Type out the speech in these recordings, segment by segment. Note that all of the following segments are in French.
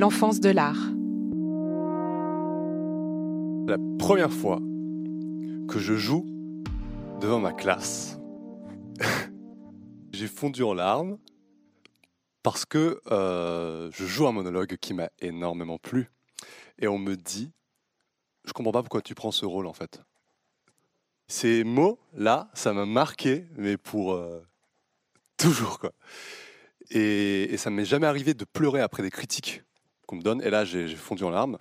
L'enfance de l'art. La première fois que je joue devant ma classe, j'ai fondu en larmes parce que euh, je joue un monologue qui m'a énormément plu. Et on me dit, je comprends pas pourquoi tu prends ce rôle en fait. Ces mots-là, ça m'a marqué, mais pour euh, toujours quoi. Et, et ça ne m'est jamais arrivé de pleurer après des critiques me donne. Et là, j'ai fondu en larmes.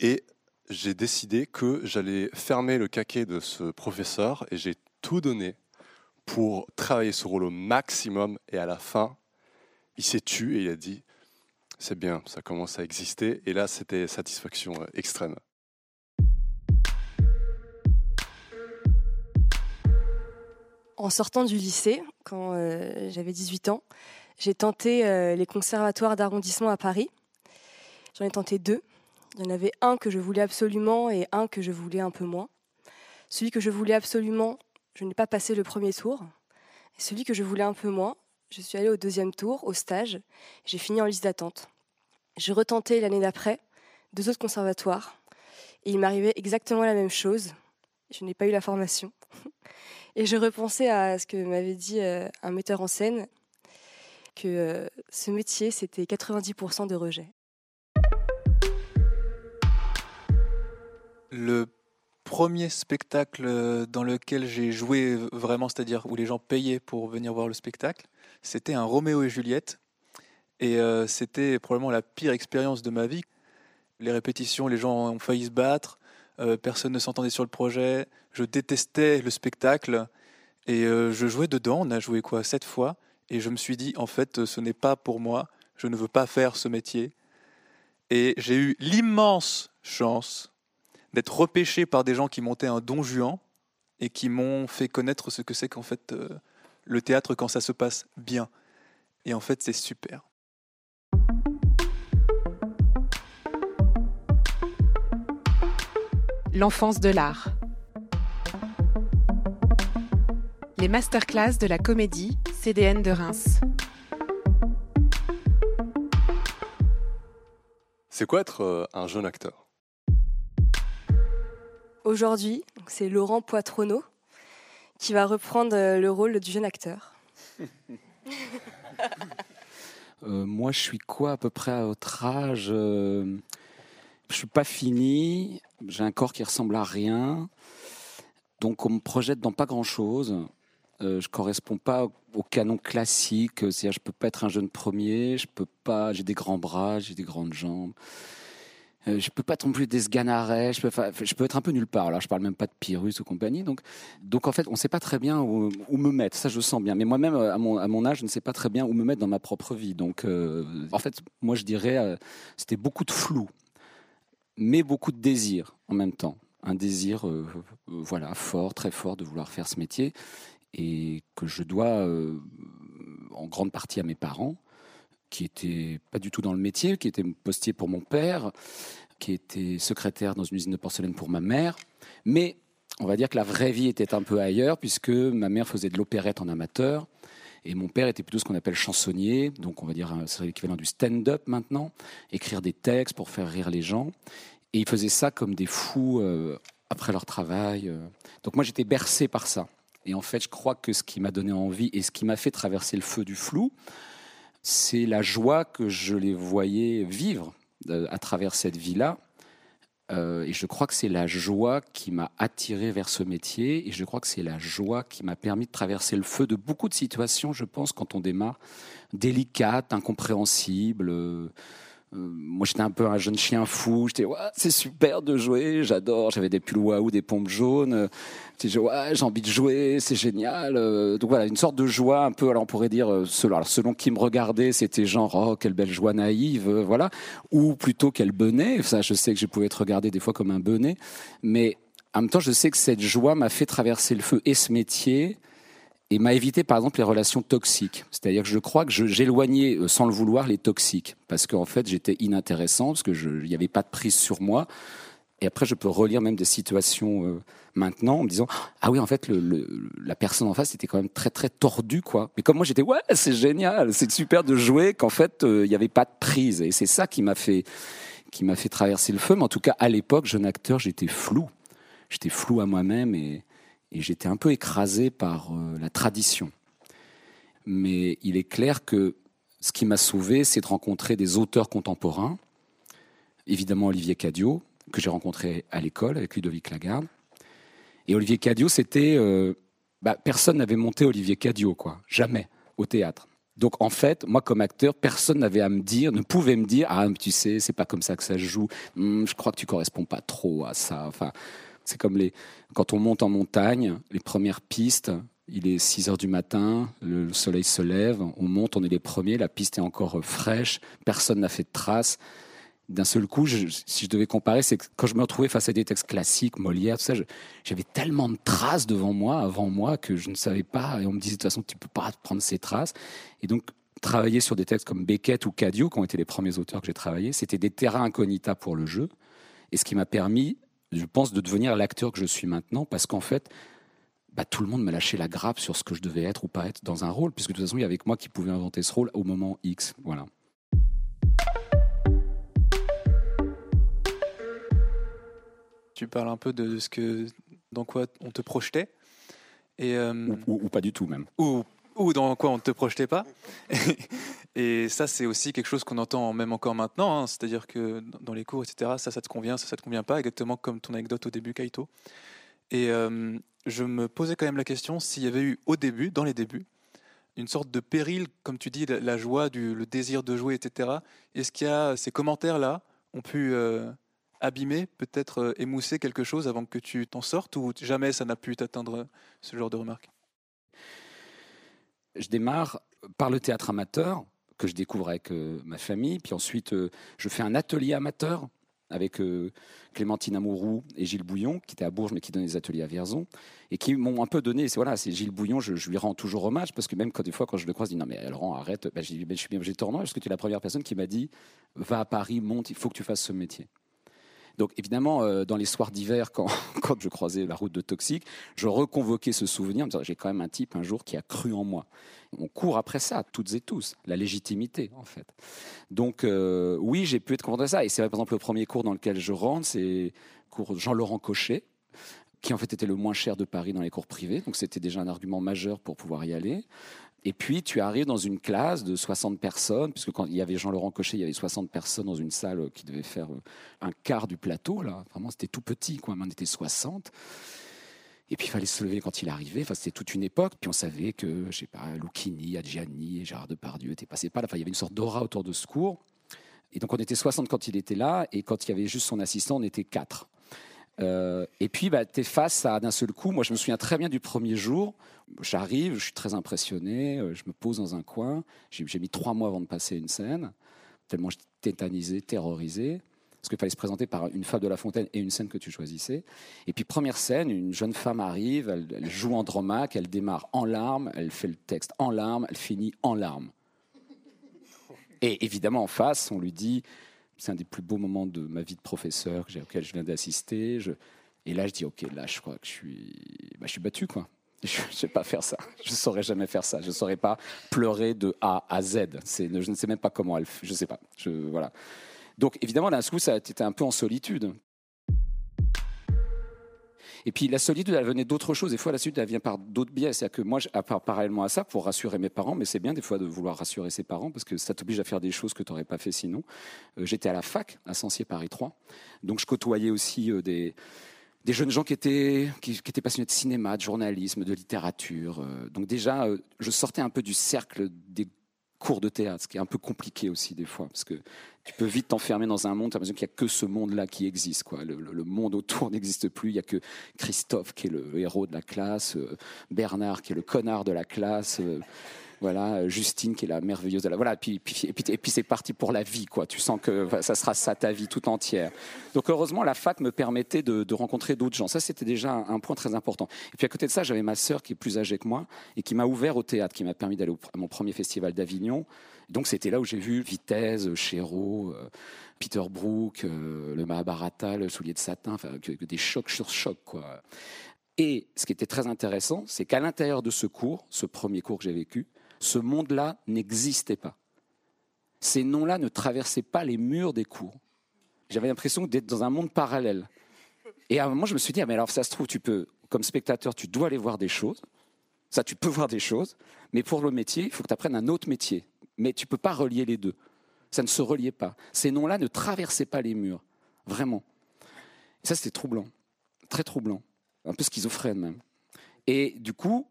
Et j'ai décidé que j'allais fermer le caquet de ce professeur et j'ai tout donné pour travailler ce rôle au maximum. Et à la fin, il s'est tué et il a dit c'est bien, ça commence à exister. Et là, c'était satisfaction euh, extrême. En sortant du lycée, quand euh, j'avais 18 ans, j'ai tenté euh, les conservatoires d'arrondissement à Paris. J'en ai tenté deux. Il y en avait un que je voulais absolument et un que je voulais un peu moins. Celui que je voulais absolument, je n'ai pas passé le premier tour. Celui que je voulais un peu moins, je suis allée au deuxième tour, au stage. J'ai fini en liste d'attente. J'ai retenté l'année d'après deux autres conservatoires. Et il m'arrivait exactement la même chose. Je n'ai pas eu la formation. Et je repensais à ce que m'avait dit euh, un metteur en scène, que euh, ce métier, c'était 90% de rejet. Le premier spectacle dans lequel j'ai joué vraiment, c'est-à-dire où les gens payaient pour venir voir le spectacle, c'était un Roméo et Juliette. Et euh, c'était probablement la pire expérience de ma vie. Les répétitions, les gens ont failli se battre, euh, personne ne s'entendait sur le projet, je détestais le spectacle. Et euh, je jouais dedans, on a joué quoi, sept fois. Et je me suis dit, en fait, ce n'est pas pour moi, je ne veux pas faire ce métier. Et j'ai eu l'immense chance d'être repêché par des gens qui montaient un don juan et qui m'ont fait connaître ce que c'est qu'en fait euh, le théâtre quand ça se passe bien. Et en fait, c'est super. L'enfance de l'art. Les masterclass de la comédie CDN de Reims. C'est quoi être euh, un jeune acteur? Aujourd'hui, c'est Laurent Poitronneau qui va reprendre euh, le rôle du jeune acteur. Euh, moi, je suis quoi à peu près à votre âge euh, Je suis pas fini. J'ai un corps qui ressemble à rien. Donc, on me projette dans pas grand-chose. Euh, je corresponds pas au canon classique. C'est-à-dire, je peux pas être un jeune premier. Je peux pas. J'ai des grands bras, j'ai des grandes jambes. Euh, je peux pas plus des sganarets, je peux, être un peu nulle part. Là, je parle même pas de Pyrrhus ou compagnie. Donc, donc en fait, on ne sait pas très bien où, me mettre. Ça, je sens bien. Mais moi-même, euh, à mon, âge, je ne sais pas très bien où me mettre dans ma propre vie. Donc, euh, en fait, moi, je dirais, c'était beaucoup de flou, mais beaucoup de désir en même temps. Un désir, voilà, fort, très fort de vouloir faire ce métier et que je dois en grande partie à mes parents qui était pas du tout dans le métier, qui était postier pour mon père, qui était secrétaire dans une usine de porcelaine pour ma mère. Mais on va dire que la vraie vie était un peu ailleurs, puisque ma mère faisait de l'opérette en amateur. Et mon père était plutôt ce qu'on appelle chansonnier, donc on va dire c'est l'équivalent du stand-up maintenant, écrire des textes pour faire rire les gens. Et il faisait ça comme des fous euh, après leur travail. Euh. Donc moi j'étais bercé par ça. Et en fait je crois que ce qui m'a donné envie et ce qui m'a fait traverser le feu du flou, c'est la joie que je les voyais vivre euh, à travers cette vie-là. Euh, et je crois que c'est la joie qui m'a attiré vers ce métier. Et je crois que c'est la joie qui m'a permis de traverser le feu de beaucoup de situations, je pense, quand on démarre, délicates, incompréhensibles. Euh, moi, j'étais un peu un jeune chien fou. J'étais, ouais, c'est super de jouer, j'adore. J'avais des pulls waouh, des pompes jaunes. J'étais, ouais, j'ai envie de jouer, c'est génial. Euh, donc voilà, une sorte de joie un peu, alors on pourrait dire, euh, selon, selon qui me regardait, c'était genre, oh, quelle belle joie naïve, voilà. Ou plutôt, quel benet. Ça, je sais que je pouvais être regardé des fois comme un benet. Mais en même temps, je sais que cette joie m'a fait traverser le feu et ce métier et m'a évité par exemple les relations toxiques. C'est-à-dire que je crois que j'éloignais euh, sans le vouloir les toxiques. Parce qu'en fait j'étais inintéressant parce que il n'y avait pas de prise sur moi. Et après je peux relire même des situations euh, maintenant en me disant ah oui en fait le, la personne en face était quand même très très tordue quoi mais comme moi j'étais ouais c'est génial c'est super de jouer qu'en fait euh, il n'y avait pas de prise et c'est ça qui m'a fait qui m'a fait traverser le feu. Mais en tout cas à l'époque jeune acteur j'étais flou. J'étais flou à moi-même et, et j'étais un peu écrasé par euh, la tradition mais il est clair que ce qui m'a sauvé c'est de rencontrer des auteurs contemporains évidemment Olivier Cadio que j'ai rencontré à l'école avec Ludovic Lagarde et Olivier Cadio, c'était. Euh, bah, personne n'avait monté Olivier Cadio, quoi. Jamais, au théâtre. Donc en fait, moi comme acteur, personne n'avait à me dire, ne pouvait me dire, ah tu sais, c'est pas comme ça que ça se joue. Hmm, je crois que tu corresponds pas trop à ça. Enfin, c'est comme les quand on monte en montagne, les premières pistes. Il est 6 heures du matin, le soleil se lève, on monte, on est les premiers, la piste est encore fraîche, personne n'a fait de traces d'un seul coup, si je devais comparer, c'est que quand je me retrouvais face à des textes classiques, Molière, tout ça, j'avais tellement de traces devant moi, avant moi, que je ne savais pas. Et on me disait de toute façon, tu peux pas prendre ces traces. Et donc, travailler sur des textes comme Beckett ou Cadio, qui ont été les premiers auteurs que j'ai travaillés, c'était des terrains incognita pour le jeu. Et ce qui m'a permis, je pense, de devenir l'acteur que je suis maintenant, parce qu'en fait, bah, tout le monde me lâchait la grappe sur ce que je devais être ou pas être dans un rôle, puisque de toute façon, il y avait que moi qui pouvais inventer ce rôle au moment X. Voilà. tu parles un peu de ce que, dans quoi on te projetait. Et, euh, ou, pas du tout même. Ou, ou dans quoi on ne te projetait pas. et ça, c'est aussi quelque chose qu'on entend même encore maintenant. Hein. C'est-à-dire que dans les cours, etc., ça, ça te convient, ça, ça te convient pas, exactement comme ton anecdote au début, Kaito. Et euh, je me posais quand même la question s'il y avait eu au début, dans les débuts, une sorte de péril, comme tu dis, la, joie, le désir de jouer, etc. Est-ce qu'il y a ces commentaires-là ont pu euh, abîmer, peut-être euh, émousser quelque chose avant que tu t'en sortes ou jamais ça n'a pu t'atteindre ce genre de remarques? Je démarre par le théâtre amateur que je découvre avec euh, ma famille, puis ensuite euh, je fais un atelier amateur avec Clémentine Amourou et Gilles Bouillon, qui étaient à Bourges, mais qui donnaient des ateliers à Vierzon, et qui m'ont un peu donné. C'est voilà, c'est Gilles Bouillon, je, lui rends toujours hommage, parce que même quand des fois, quand je le croise, je dis non, mais Laurent, arrête. Ben, je, ben, je suis bien obligé de te rendre parce que tu es la première personne qui m'a dit va à Paris, monte, il faut que tu fasses ce métier. Donc évidemment, euh, dans les soirs d'hiver, quand, je croisais la route de Toxique, je reconvoquais ce souvenir, j'ai quand même un type un jour qui a cru en moi. On court après ça, toutes et tous, la légitimité en fait. Donc euh, oui, j'ai pu être confronté à ça. Et c'est par exemple, le premier cours dans lequel je rentre, c'est cours Jean-Laurent Cochet, qui en fait était le moins cher de Paris dans les cours privés. Donc c'était déjà un argument majeur pour pouvoir y aller. Et puis, tu arrives dans une classe de 60 personnes, puisque quand il y avait Jean-Laurent Cochet, il y avait 60 personnes dans une salle qui devait faire euh, un quart du plateau. Là. Vraiment, c'était tout petit, quoi. on était 60. Et puis, il fallait se lever quand il arrivait. Enfin, c'était toute une époque. Puis, on savait que, je sais pas, Lucchini, Adjiani, Gérard Depardieu étaient passés pas là. Enfin, il y avait une sorte d'aura autour de ce cours. Et donc, on était 60 quand il était là. Et quand il y avait juste son assistant, on était 4. Euh, et puis, bah, tu es face à d'un seul coup. Moi, je me souviens très bien du premier jour. J'arrive, je suis très impressionné. Euh, je me pose dans un coin. J'ai mis trois mois avant de passer une scène, tellement j'étais tétanisé, terrorisé. Parce qu'il fallait se présenter par une femme de La Fontaine et une scène que tu choisissais. Et puis, première scène, une jeune femme arrive, elle, elle joue en dramaque, elle démarre en larmes, elle fait le texte en larmes, elle finit en larmes. Et évidemment, en face, on lui dit c'est un des plus beaux moments de ma vie de professeur auquel je viens d'assister. Et là, je dis, OK, là, je crois que je suis, bah, je suis battu, quoi. Je ne sais pas faire ça. Je ne saurais jamais faire ça. Je ne saurais pas pleurer de A à Z. Je ne sais même pas comment elle. Je ne sais pas. Je, voilà. Donc, évidemment, d'un coup, ça a été un peu en solitude. Et puis la solitude, elle venait d'autres choses. Des fois, la solitude, elle vient par d'autres biais. C'est-à-dire que moi, à part, parallèlement à ça, pour rassurer mes parents, mais c'est bien des fois de vouloir rassurer ses parents parce que ça t'oblige à faire des choses que tu n'aurais pas fait sinon. Euh, j'étais à la fac, à Sancier Paris 3. Donc je côtoyais aussi euh, des, jeunes gens qui étaient, qui, étaient passionnés de cinéma, de journalisme, de littérature. Euh. donc déjà, je sortais un peu du cercle des cours de théâtre, ce qui est un peu compliqué aussi des fois, parce que tu peux vite t'enfermer dans un monde, tu as l'impression qu'il n'y a que ce monde-là qui existe. Quoi. Le, monde autour n'existe plus, il n'y a que Christophe qui est le héros de la classe, euh, Bernard qui est le connard de la classe, euh, Voilà, Justine qui est la merveilleuse de la. Voilà, et puis, et puis, c'est parti pour la vie, quoi. Tu sens que ça sera ça ta vie tout entière. Donc heureusement, la fac me permettait de, rencontrer d'autres gens. Ça, c'était déjà un, point très important. Et puis à côté de ça, j'avais ma sœur qui est plus âgée que moi et qui m'a ouvert au théâtre, qui m'a permis d'aller à mon premier festival d'Avignon. Donc c'était là où j'ai vu Vitesse, Chéreau, euh, Peter Brook, euh, le Mahabharata, le soulier de satin, enfin des chocs sur chocs, quoi. Et ce qui était très intéressant, c'est qu'à l'intérieur de ce cours, ce premier cours que j'ai vécu, ce monde-là n'existait pas. Ces noms-là ne traversaient pas les murs des cours. J'avais l'impression d'être dans un monde parallèle. Et à un moment, je me suis dit, ah, mais alors ça se trouve, tu peux, comme spectateur, tu dois aller voir des choses. Ça, tu peux voir des choses. Mais pour le métier, il faut que tu apprennes un autre métier. Mais tu ne peux pas relier les deux. Ça ne se reliait pas. Ces noms-là ne traversaient pas les murs. Vraiment. Et ça, c'était troublant. Très troublant. Un peu schizophrène même. Et du coup,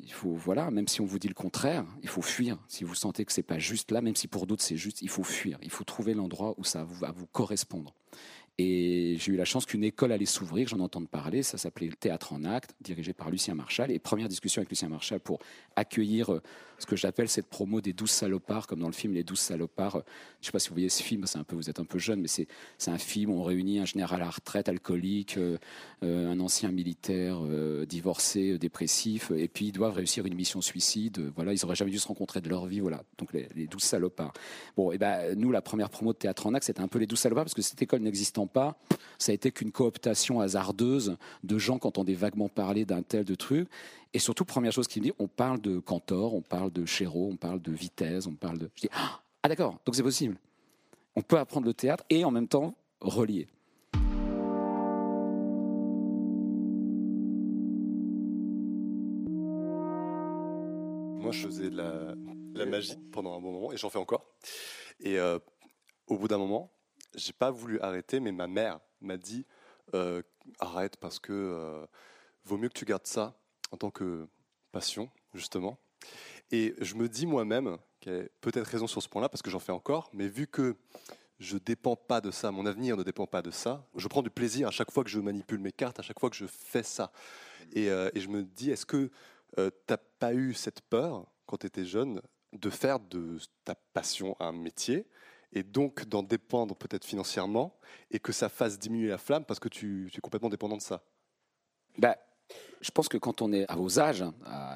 il faut, voilà, même si on vous dit le contraire, il faut fuir. Si vous sentez que c'est pas juste là, même si pour d'autres c'est juste, il faut fuir. Il faut trouver l'endroit où ça va vous correspondre. Et j'ai eu la chance qu'une école allait s'ouvrir, j'en entends parler, ça s'appelait le Théâtre en Acte, dirigé par Lucien Marchal. Et première discussion avec Lucien Marchal pour accueillir euh, ce que j'appelle cette promo des douze salopards, comme dans le film Les douze salopards. Je ne sais pas si vous voyez ce film, c'est un peu, vous êtes un peu jeune, mais c'est un film où on réunit un général à la retraite, alcoolique, euh, euh, un ancien militaire divorcé, dépressif, et puis ils doivent réussir une mission suicide. Voilà, ils auraient jamais dû se rencontrer de leur vie. Voilà, donc les, les douze salopards. Bon, et ben nous, la première promo de Théâtre en Acte, c'était un peu les douze salopards, parce que cette école n'existant pas, ça a été qu'une cooptation hasardeuse de gens qui entendaient vaguement parler d'un tel de truc. Et surtout, première chose qu'il me dit, on parle de Cantor, on parle de Chéreau, on parle de Vitesse, on parle de. Je dis, ah d'accord, donc c'est possible. On peut apprendre le théâtre et en même temps relier. Moi, je faisais de la, de la magie pendant un bon moment et j'en fais encore. Et euh, au bout d'un moment, j'ai pas voulu arrêter, mais ma mère m'a dit euh, arrête parce que euh, vaut mieux que tu gardes ça en tant que passion, justement. Et je me dis moi-même qu'elle a peut-être raison sur ce point-là parce que j'en fais encore, mais vu que je dépends pas de ça, mon avenir ne dépend pas de ça, je prends du plaisir à chaque fois que je manipule mes cartes, à chaque fois que je fais ça. Et, euh, je me dis, est-ce que euh, t'as pas eu cette peur quand tu étais jeune de faire de ta passion un métier et donc d'en dépendre peut-être financièrement et que ça fasse diminuer la flamme parce que tu, es complètement dépendant de ça Bah, je pense que quand on est à vos âges,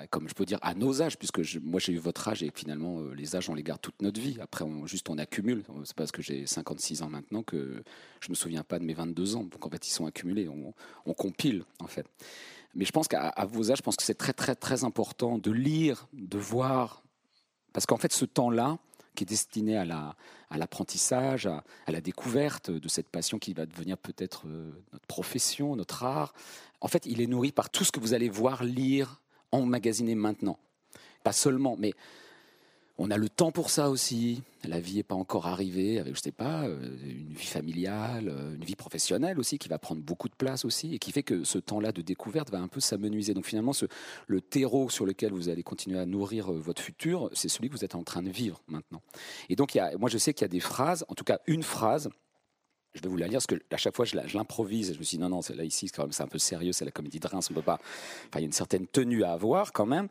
comme je peux dire à nos âges, puisque moi j'ai eu votre âge et finalement euh, les âges on les garde toute notre vie. Après, juste on accumule. C'est parce que j'ai 56 ans maintenant que je me souviens pas de mes 22 ans. Donc en fait, ils sont accumulés. On, on compile en fait. Mais je pense qu'à vos âges, je pense que c'est très très très important de lire, de voir, parce qu'en fait, ce temps-là qui est destiné à la à l'apprentissage, à, à la découverte de cette passion qui va devenir peut-être euh, notre profession, notre art. En fait, il est nourri par tout ce que vous allez voir, lire, emmagasiner maintenant. Pas seulement, mais on a le temps pour ça aussi. La vie n'est pas encore arrivée avec, je sais pas, euh, une vie familiale, euh, une vie professionnelle aussi qui va prendre beaucoup de place aussi et qui fait que ce temps-là de découverte va un peu s'amenuiser. Donc finalement, le terreau sur lequel vous allez continuer à nourrir euh, votre futur, c'est celui que vous êtes en train de vivre maintenant. Et donc, y a, moi, je sais qu'il y a des phrases, en tout cas une phrase je vais vous la lire parce que à chaque fois je l'improvise. Je me suis dit non, non, là ici, c'est quand même c'est un peu sérieux, c'est la comédie de Reims, on peut pas. Enfin, il y a une certaine tenue à avoir quand même.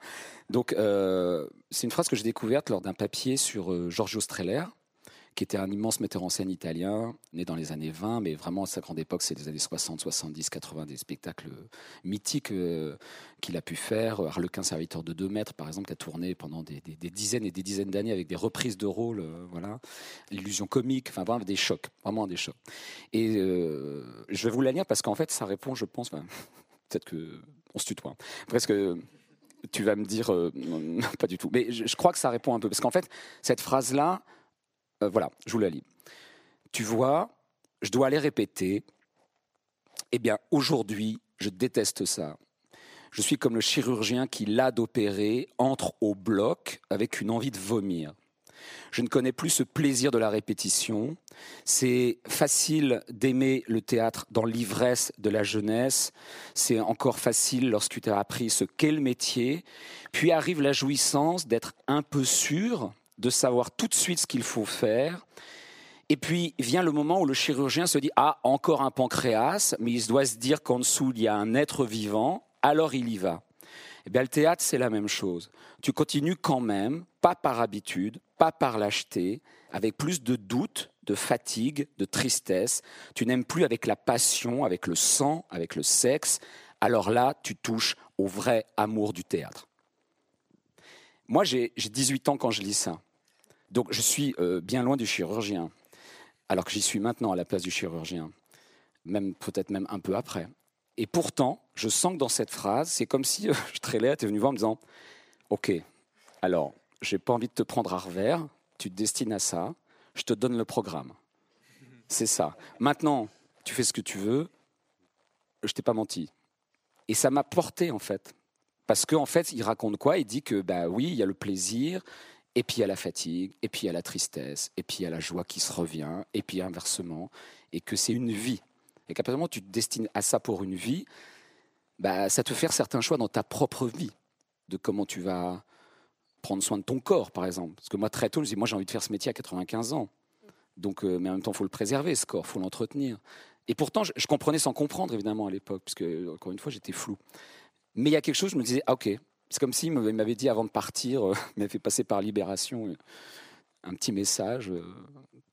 Donc, euh, c'est une phrase que j'ai découverte lors d'un papier sur euh, Giorgio Streller, qui était un immense metteur en scène italien, né dans les années 20, mais vraiment à sa grande époque, c'est les années 60, 70, 80, des spectacles mythiques euh, qu'il a pu faire. Harlequin serviteur de 2 mètres, par exemple, qui a tourné pendant des, dizaines et des dizaines d'années avec des reprises de rôles, euh, voilà. L'illusion comique, enfin vraiment des chocs, vraiment des chocs. Et euh, je vais vous la lire parce qu'en fait, ça répond, je pense, peut-être que on se tutoie, presque. Tu vas me dire, pas du tout. Mais je crois que ça répond un peu. Parce qu'en fait, cette phrase-là, euh, voilà, je vous la lis. Tu vois, je dois aller répéter. Eh bien, aujourd'hui, je déteste ça. Je suis comme le chirurgien qui, là d'opérer, entre au bloc avec une envie de vomir. Je ne connais plus ce plaisir de la répétition. C'est facile d'aimer le théâtre dans l'ivresse de la jeunesse. C'est encore facile lorsque tu as appris ce qu'est le métier. Puis arrive la jouissance d'être un peu sûr, de savoir tout de suite ce qu'il faut faire. Et puis vient le moment où le chirurgien se dit Ah, encore un pancréas, mais il doit se dire qu'en dessous, il y a un être vivant, alors il y va. Eh bien, le théâtre, c'est la même chose. Tu continues quand même, pas par habitude, pas par lâcheté, avec plus de doute, de fatigue, de tristesse. Tu n'aimes plus avec la passion, avec le sang, avec le sexe. Alors là, tu touches au vrai amour du théâtre. Moi, j'ai 18 ans quand je lis ça. Donc, je suis euh, bien loin du chirurgien, alors que j'y suis maintenant à la place du chirurgien, même peut-être même un peu après. Et pourtant, je sens que dans cette phrase, c'est comme si euh, Strellet était venu voir en me disant Ok, alors, j'ai pas envie de te prendre à revers, tu te destines à ça, je te donne le programme. C'est ça. Maintenant, tu fais ce que tu veux, je t'ai pas menti. Et ça m'a porté, en fait. Parce qu'en en fait, il raconte quoi? Il dit que, bah oui, il y a le plaisir, et puis a la fatigue, et puis a la tristesse, et puis a la joie qui se revient, et puis inversement, et que c'est une vie. Et qu'à partir du moment où tu te destines à ça pour une vie, bah, ça te fait certains choix dans ta propre vie, de comment tu vas prendre soin de ton corps, par exemple. Parce que moi, très tôt, je dis, moi, j'ai envie de faire ce métier à 95 ans. Donc, euh, mais en même temps, il faut le préserver, ce corps, il faut l'entretenir. Et pourtant, je, comprenais sans comprendre, évidemment, à l'époque, puisque, encore une fois, j'étais flou. Mais il y a quelque chose, je me disais, ah, ok, c'est comme s'il m'avait dit avant de partir, euh, il m'avait fait passer par Libération euh, un petit message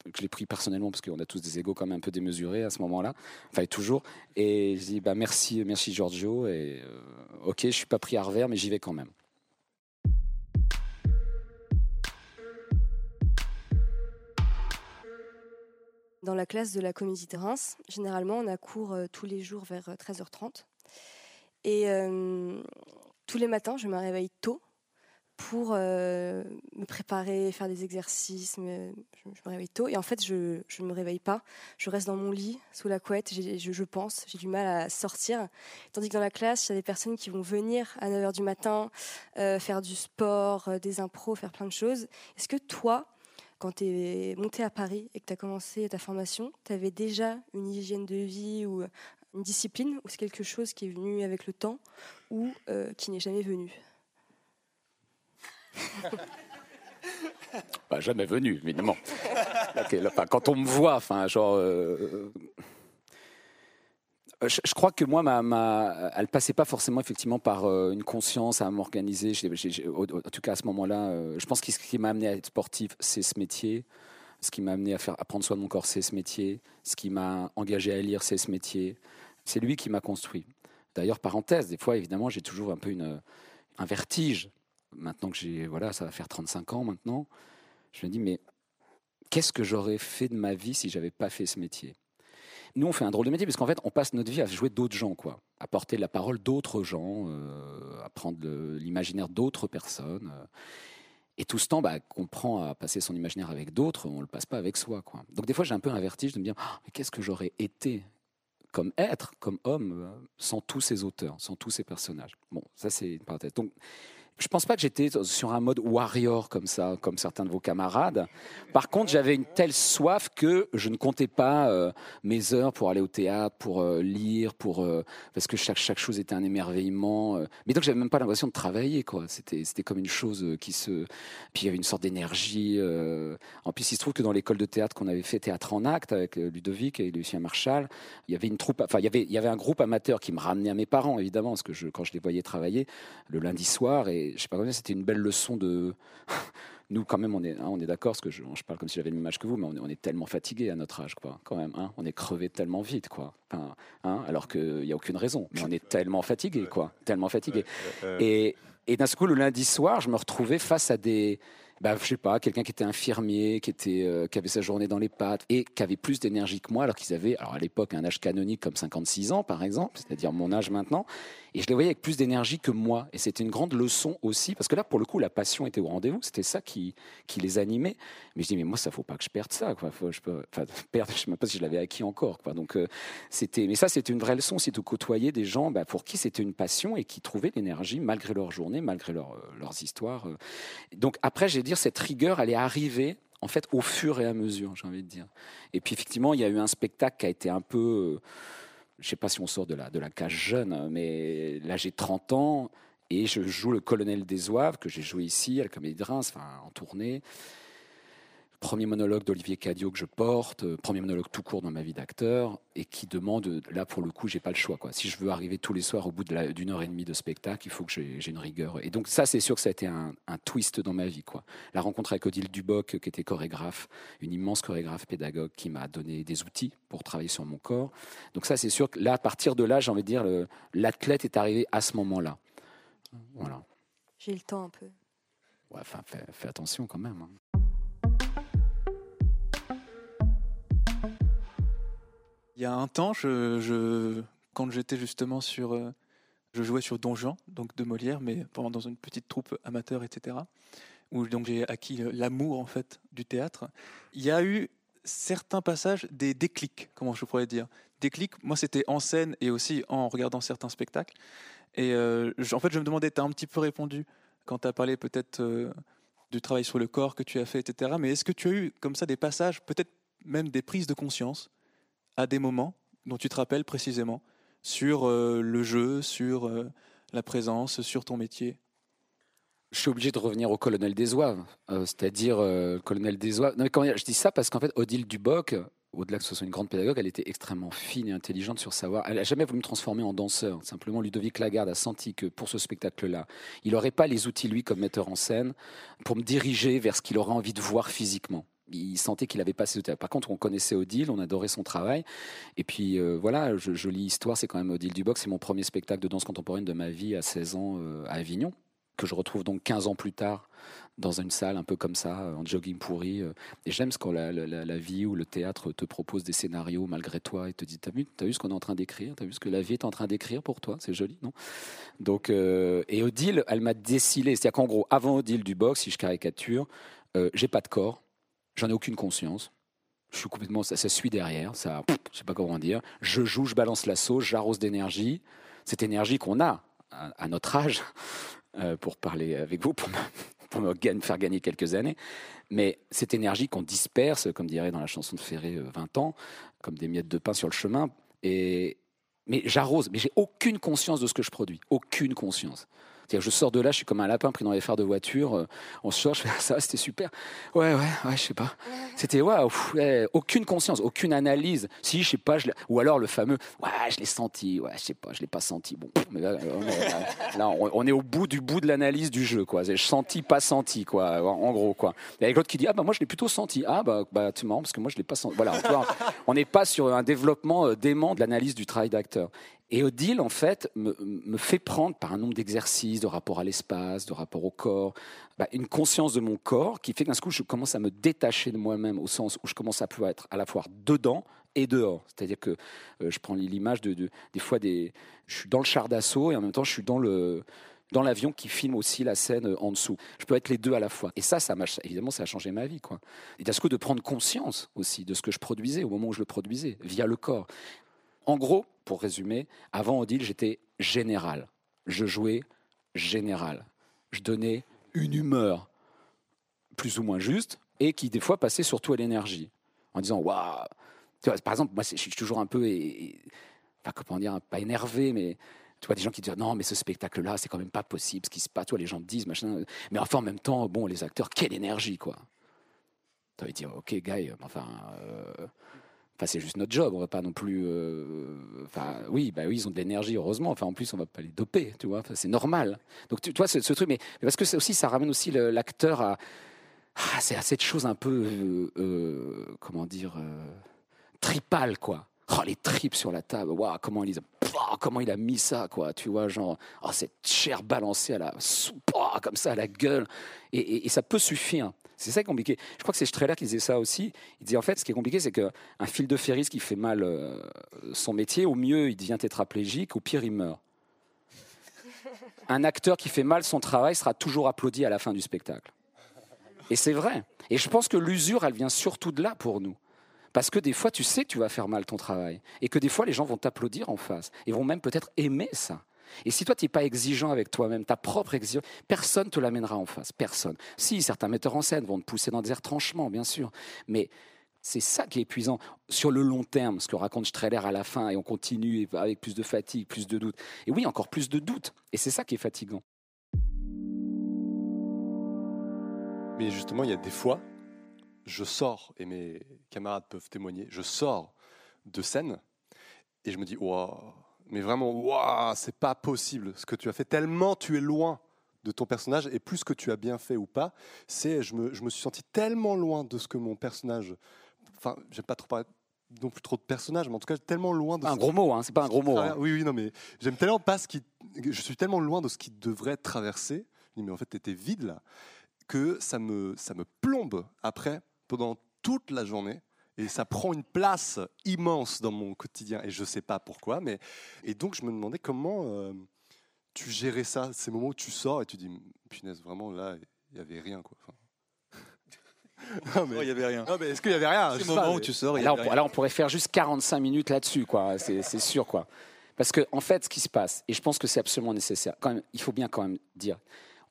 que je l'ai pris personnellement parce qu'on a tous des égos quand même un peu démesurés à ce moment-là, enfin toujours. Et je dis bah merci, merci Giorgio et ok, je suis pas pris à revers mais j'y vais quand même. Dans la classe de la comédie de Reims, généralement, on a cours euh, tous les jours vers 13h30. Euh, Et euh, tous les matins, je me réveille tôt pour me préparer, faire des exercices. je, me réveille tôt. Et en fait, je ne me réveille pas. Je reste dans mon lit, sous la couette. Je, je, pense. J'ai du mal à sortir. Tandis que dans la classe, il y a des personnes qui vont venir à 9h du matin, faire du sport, des impros, faire plein de choses. Est-ce que toi, quand tu es monté à Paris et que tu as commencé ta formation, tu avais déjà une hygiène de vie ou une discipline ou c'est quelque chose qui est venu avec le temps ou euh, qui n'est jamais venu? Bah, Jamais venu, évidemment. quand on me voit, enfin, genre. Euh, euh, je, crois que moi, ma, ma, elle passait pas forcément effectivement par une conscience à m'organiser. En tout cas, à ce moment-là, je pense que ce qui m'a amené à être sportif, c'est ce métier. Ce qui m'a amené à, faire, à prendre soin de mon corps, c'est ce métier. Ce qui m'a engagé à lire, c'est ce métier. C'est lui qui m'a construit. D'ailleurs, parenthèse, des fois, évidemment, j'ai toujours un peu une, un vertige. Maintenant que j'ai, voilà, ça va faire 35 ans maintenant, je me dis, mais qu'est-ce que j'aurais fait de ma vie si j'avais pas fait ce métier? Nous, on fait un drôle de métier, parce qu'en fait, on passe notre vie à jouer d'autres gens, quoi. À porter la parole d'autres gens, euh, à prendre l'imaginaire d'autres personnes. Euh. et tout ce temps bah, qu'on prend à passer son imaginaire avec d'autres, on ne le passe pas avec soi. Quoi. Donc des fois, j'ai un peu un vertige de me dire, mais qu'est-ce que j'aurais été comme être, comme homme, euh, sans tous ces auteurs, sans tous ces personnages. Bon, ça c'est une parenthèse. Je pense pas que j'étais sur un mode warrior comme ça, comme certains de vos camarades. Par contre, j'avais une telle soif que je ne comptais pas euh, mes heures pour aller au théâtre, pour euh, lire, pour euh, parce que chaque chaque chose était un émerveillement. Mais donc j'avais même pas l'impression de travailler. C'était comme une chose qui se. Puis il y avait une sorte d'énergie. En plus, il se trouve que dans l'école de théâtre qu'on avait fait théâtre en acte avec Ludovic et Lucien Marchal, il y avait une troupe. Enfin, il y avait il y avait un groupe amateur qui me ramenait à mes parents évidemment parce que quand je les voyais travailler le lundi soir et je sais pas c'était une belle leçon de. Nous, quand même, on est, hein, on est d'accord, parce que je, je, parle comme si j'avais le même âge que vous, mais on est, tellement fatigué à notre âge, quoi, quand même. Hein, on est crevé tellement vite, quoi. Hein, alors qu'il n'y a aucune raison, mais on est tellement fatigué, quoi. Tellement fatigué. Et, et d'un coup, le lundi soir, je me retrouvais face à des bah, je sais pas, quelqu'un qui était infirmier, qui, était, euh, qui avait sa journée dans les pattes et qui avait plus d'énergie que moi, alors qu'ils avaient, alors à l'époque, un âge canonique comme 56 ans, par exemple, c'est-à-dire mon âge maintenant. Et je les voyais avec plus d'énergie que moi. Et c'était une grande leçon aussi, parce que là, pour le coup, la passion était au rendez-vous. C'était ça qui, qui les animait. Mais je dis, mais moi, ça faut pas que je perde ça. Quoi. Je peux, perdre, je sais même pas si je l'avais acquis encore. Quoi. Donc, euh, c'était, mais ça, c'était une vraie leçon, c'est de côtoyer des gens bah, pour qui c'était une passion et qui trouvaient l'énergie malgré leur journée, malgré euh, leurs histoires. Donc après, j'ai dire, cette rigueur, elle est arrivée en fait au fur et à mesure, j'ai envie de dire. Et puis effectivement, il y a eu un spectacle qui a été un peu, je ne sais pas si on sort de la, de la cage jeune, mais là j'ai 30 ans et je joue le colonel des Oeuvres que j'ai joué ici à la Comédie de Reims, en tournée. Premier monologue d'Olivier Cadio que je porte, euh, premier monologue tout court dans ma vie d'acteur, et qui demande, là pour le coup, j'ai pas le choix. Quoi. Si je veux arriver tous les soirs au bout d'une heure et demie de spectacle, il faut que j'ai une rigueur. Et donc ça, c'est sûr que ça a été un, twist dans ma vie. Quoi. La rencontre avec Odile Duboc, qui était chorégraphe, une immense chorégraphe pédagogue qui m'a donné des outils pour travailler sur mon corps. Donc ça, c'est sûr que là, à partir de là, j'ai envie de dire, l'athlète est arrivé à ce moment-là. Voilà. J'ai le temps un peu. Ouais, enfin, fais, attention quand même. Hein. Il y a un temps, quand j'étais justement sur. Euh, je jouais sur Don Juan, donc de Molière, mais pendant dans une petite troupe amateur, etc. Où donc j'ai acquis l'amour en fait du théâtre. Il y a eu certains passages des déclics, comment je pourrais dire. Déclics, moi c'était en scène et aussi en regardant certains spectacles. Et euh, en fait, je me demandais, tu as un petit peu répondu quand tu as parlé peut-être euh, du travail sur le corps que tu as fait, etc. Mais est-ce que tu as eu comme ça des passages, peut-être même des prises de conscience à des moments dont tu te rappelles précisément sur euh, le jeu, sur euh, la présence, sur ton métier je suis obligé de revenir au colonel des Oies, euh, c'est-à-dire le colonel des Oies. Non, mais je dis ça parce qu'en fait, Odile Duboc, au-delà que ce soit une grande pédagogue, elle était extrêmement fine et intelligente sur savoir. Elle n'a jamais voulu me transformer en danseur. Simplement, Ludovic Lagarde a senti que pour ce spectacle-là, il n'aurait pas les outils, lui, comme metteur en scène, pour me diriger vers ce qu'il aurait envie de voir physiquement il sentait qu'il avait passé. Par contre, on connaissait Odile, on adorait son travail. Et puis euh, voilà, jolie histoire, c'est quand même Odile Duboc. C'est mon premier spectacle de danse contemporaine de ma vie à 16 ans euh, à Avignon, que je retrouve donc 15 ans plus tard dans une salle un peu comme ça, en jogging pourri. Euh. Et j'aime ce quand la, vie ou le théâtre te propose des scénarios malgré toi et te dit T'as vu, vu ce qu'on est en train d'écrire T'as vu ce que la vie est en train d'écrire pour toi C'est joli, non? Donc, Et Odile, elle m'a décilé. C'est-à-dire qu'en gros, avant Odile Duboc, si je caricature, j'ai pas de corps J'en ai aucune conscience. Je suis complètement, ça, suit derrière, ça, je sais pas comment dire. Je joue, je balance la sauce, j'arrose d'énergie. Cette énergie qu'on a à, notre âge, euh, pour parler avec vous, pour me, faire gagner quelques années. Mais cette énergie qu'on disperse, comme dirait dans la chanson de Ferré 20 euh, ans, comme des miettes de pain sur le chemin. Et, mais j'arrose, mais j'ai aucune conscience de ce que je produis, aucune conscience je sors de là, je suis comme un lapin pris dans les phares de voiture. Euh, on sort, je fais ah, ça, c'était super. Ouais, ouais, ouais, je sais pas. C'était waouh, aucune conscience, aucune analyse. Si, je sais pas, je ou alors le fameux, ouais, je l'ai senti. Ouais, je sais pas, je l'ai pas senti. Bon, mais là, on, est au bout du bout de l'analyse du jeu, quoi. Je senti, pas senti, quoi. En gros, quoi. Et avec l'autre qui dit, ah bah moi je l'ai plutôt senti. Ah bah, bah tu marrant parce que moi je l'ai pas senti. Voilà, on n'est pas sur un développement euh, dément de l'analyse du travail d'acteur. Et Odile, en fait, me, fait prendre par un nombre d'exercices, de rapport à l'espace, de rapport au corps, bah, une conscience de mon corps qui fait qu'un coup, je commence à me détacher de moi-même au sens où je commence à pouvoir être à la fois dedans et dehors. C'est-à-dire que euh, je prends l'image de, des fois, je suis dans le char d'assaut et en même temps, je suis dans l'avion qui filme aussi la scène en dessous. Je peux être les deux à la fois. Et ça, ça m'a, évidemment, ça a changé ma vie. Quoi. Et d'un coup, de prendre conscience aussi de ce que je produisais au moment où je le produisais, via le corps. En gros, pour résumer, avant Odile, j'étais général. Je jouais général. Je donnais une humeur plus ou moins juste et qui, des fois, passait surtout à l'énergie. En disant, waouh Par exemple, moi, je suis toujours un peu. enfin, comment dire Pas énervé, mais. Tu vois, des gens qui disent non, mais ce spectacle-là, c'est quand même pas possible ce qui se passe. Toi, les gens disent machin. Mais enfin, en même temps, bon, les acteurs, quelle énergie, quoi. Tu vas dire, ok, gars, enfin. Euh, Enfin, c'est juste notre job. On va pas non plus. Euh, enfin, oui, bah oui, ils ont de l'énergie, heureusement. Enfin, en plus, on va pas les doper, tu vois. c'est normal. Donc, tu, vois, ce, truc, mais, parce que aussi, ça ramène aussi l'acteur à. Ah, c'est à cette chose un peu, euh, euh, comment dire, tripale, quoi. Oh, les tripes sur la table. Waouh, comment il a, comment il a mis ça, quoi. Tu vois, genre, oh, cette chair balancée à la, comme ça à la gueule. et ça peut suffire. C'est ça qui est compliqué. Je crois que c'est Streller qui disait ça aussi. Il disait en fait, ce qui est compliqué, c'est qu'un fil de ferris qui fait mal euh, son métier, au mieux, il devient tétraplégique, au pire, il meurt. Un acteur qui fait mal son travail sera toujours applaudi à la fin du spectacle. Et c'est vrai. Et je pense que l'usure, elle vient surtout de là pour nous. Parce que des fois, tu sais que tu vas faire mal ton travail. Et que des fois, les gens vont t'applaudir en face. Et vont même peut-être aimer ça. Et si toi, tu n'es pas exigeant avec toi-même, ta propre exigence, personne ne te l'amènera en face. Personne. Si, certains metteurs en scène vont te pousser dans des retranchements, bien sûr. Mais c'est ça qui est épuisant sur le long terme, ce que raconte Streller à la fin, et on continue avec plus de fatigue, plus de doutes. Et oui, encore plus de doutes. Et c'est ça qui est fatigant. Mais justement, il y a des fois je sors, et mes camarades peuvent témoigner, je sors de scène et je me dis, waouh, mais vraiment, waouh, c'est pas possible ce que tu as fait, tellement tu es loin de ton personnage, et plus que tu as bien fait ou pas, c'est, je me, je me suis senti tellement loin de ce que mon personnage, enfin, j'aime pas trop parler non plus trop de personnage, mais en tout cas tellement loin de Un ce gros mot, hein, c'est pas un gros mot. hein. oui, oui, non, mais j'aime tellement pas ce qui. Je suis tellement loin de ce qui devrait traverser. Je dis, mais en fait, t'étais vide là, que ça me, ça me plombe après, pendant toute la journée. Et ça prend une place immense dans mon quotidien. Et je sais pas pourquoi. Mais... Et donc, je me demandais comment euh, tu gérais ça, ces moments où tu sors et tu dis, punaise, vraiment, là, il y avait rien, quoi. Enfin... non, mais, Oh, il y avait rien. non, mais est-ce qu'il y avait rien? C'est moment où tu sors. on, rien. là, on pourrait faire juste 45 minutes là-dessus, quoi. C'est c'est sûr, quoi. Parce que, en fait, ce qui se passe, et je pense que c'est absolument nécessaire, quand même, il faut bien quand même dire,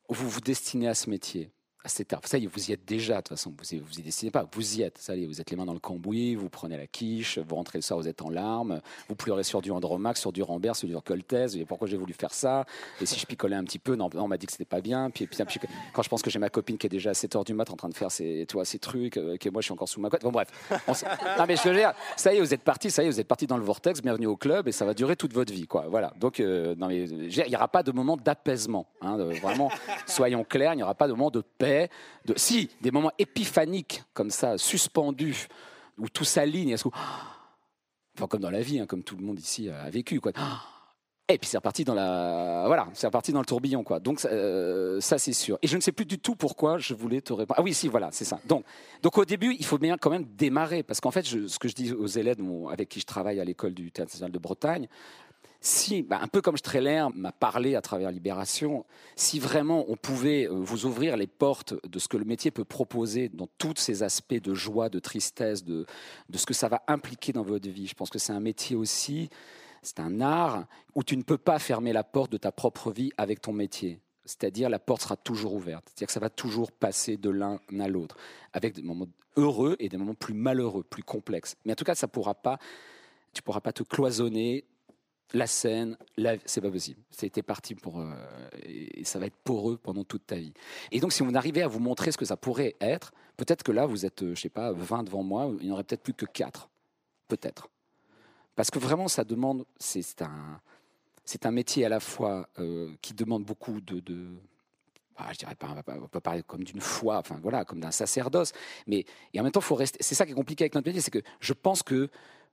vous vous destinez à ce métier, à cette art. Ça y est, vous y êtes déjà, de toute façon. Vous y, vous y destinez pas, vous y êtes. Ça y est, vous êtes les mains dans le cambouis, vous prenez la quiche, vous rentrez le soir, vous êtes en larmes, vous pleurez sur du Andromaque, sur du Rambert, sur du Coltès. Dites, pourquoi j'ai voulu faire ça Et si je picolais un petit peu, non, on m'a dit que c'était pas bien. Puis, quand je pense que j'ai ma copine qui est déjà à 7 heures du mat en train de faire ses, toi, ses trucs, euh, que moi je suis encore sous ma couette. Bon, bref. Non, mais je veux dire, ça y est, vous êtes parti, ça y est, vous êtes parti dans le vortex, bienvenue au club, et ça va durer toute votre vie, quoi. Voilà. Donc, euh, non, mais, dire, il n'y aura pas de moment d'apaisement. hein, de- vraiment, soyons clairs, il n'y aura pas de moment de paix. De, si, des moments épiphaniques, comme ça, suspendus, où tout s'aligne, et ce coup- enfin, comme dans la vie, hein, comme tout le monde ici a vécu, quoi. Et puis c'est reparti dans la, voilà, c'est reparti dans le tourbillon, quoi. Donc euh, ça c'est sûr. Et je ne sais plus du tout pourquoi je voulais te répondre. Ah oui, si, voilà, c'est ça. Donc, donc au début, il faut bien quand même démarrer, parce qu'en fait, ce que je dis aux élèves avec qui je travaille à l'école du Théâtre national de Bretagne, si, bah, un peu comme Streller m'a parlé à travers Libération, si vraiment on pouvait euh, vous ouvrir les portes de ce que le métier peut proposer dans tous ces aspects de joie, de tristesse, de, ce que ça va impliquer dans votre vie, je pense que c'est un métier aussi, c'est un art où tu ne peux pas fermer la porte de ta propre vie avec ton métier. C'est-à-dire la porte sera toujours ouverte. C'est-à-dire que ça va toujours passer de l'un à l'autre, avec des moments heureux et des moments plus malheureux, plus complexes. Mais en tout cas, ça pourra pas, tu pourras pas te cloisonner la scène, c'est pas possible. C'était parti pour euh, et ça va être poreux pendant toute ta vie. Et donc, si on arrivait à vous montrer ce que ça pourrait être, peut-être que là, vous êtes, euh, je sais pas, 20 devant moi, il n'y en aurait peut-être plus que 4. Peut-être. Parce que vraiment, ça demande, c'est un, un métier à la fois euh, qui demande beaucoup de, de ah, je dirais pas- on peut parler comme d'une foi, enfin voilà, comme d'un sacerdoce, mais et en même temps, faut rester. C'est ça qui est compliqué avec notre métier, c'est que je pense que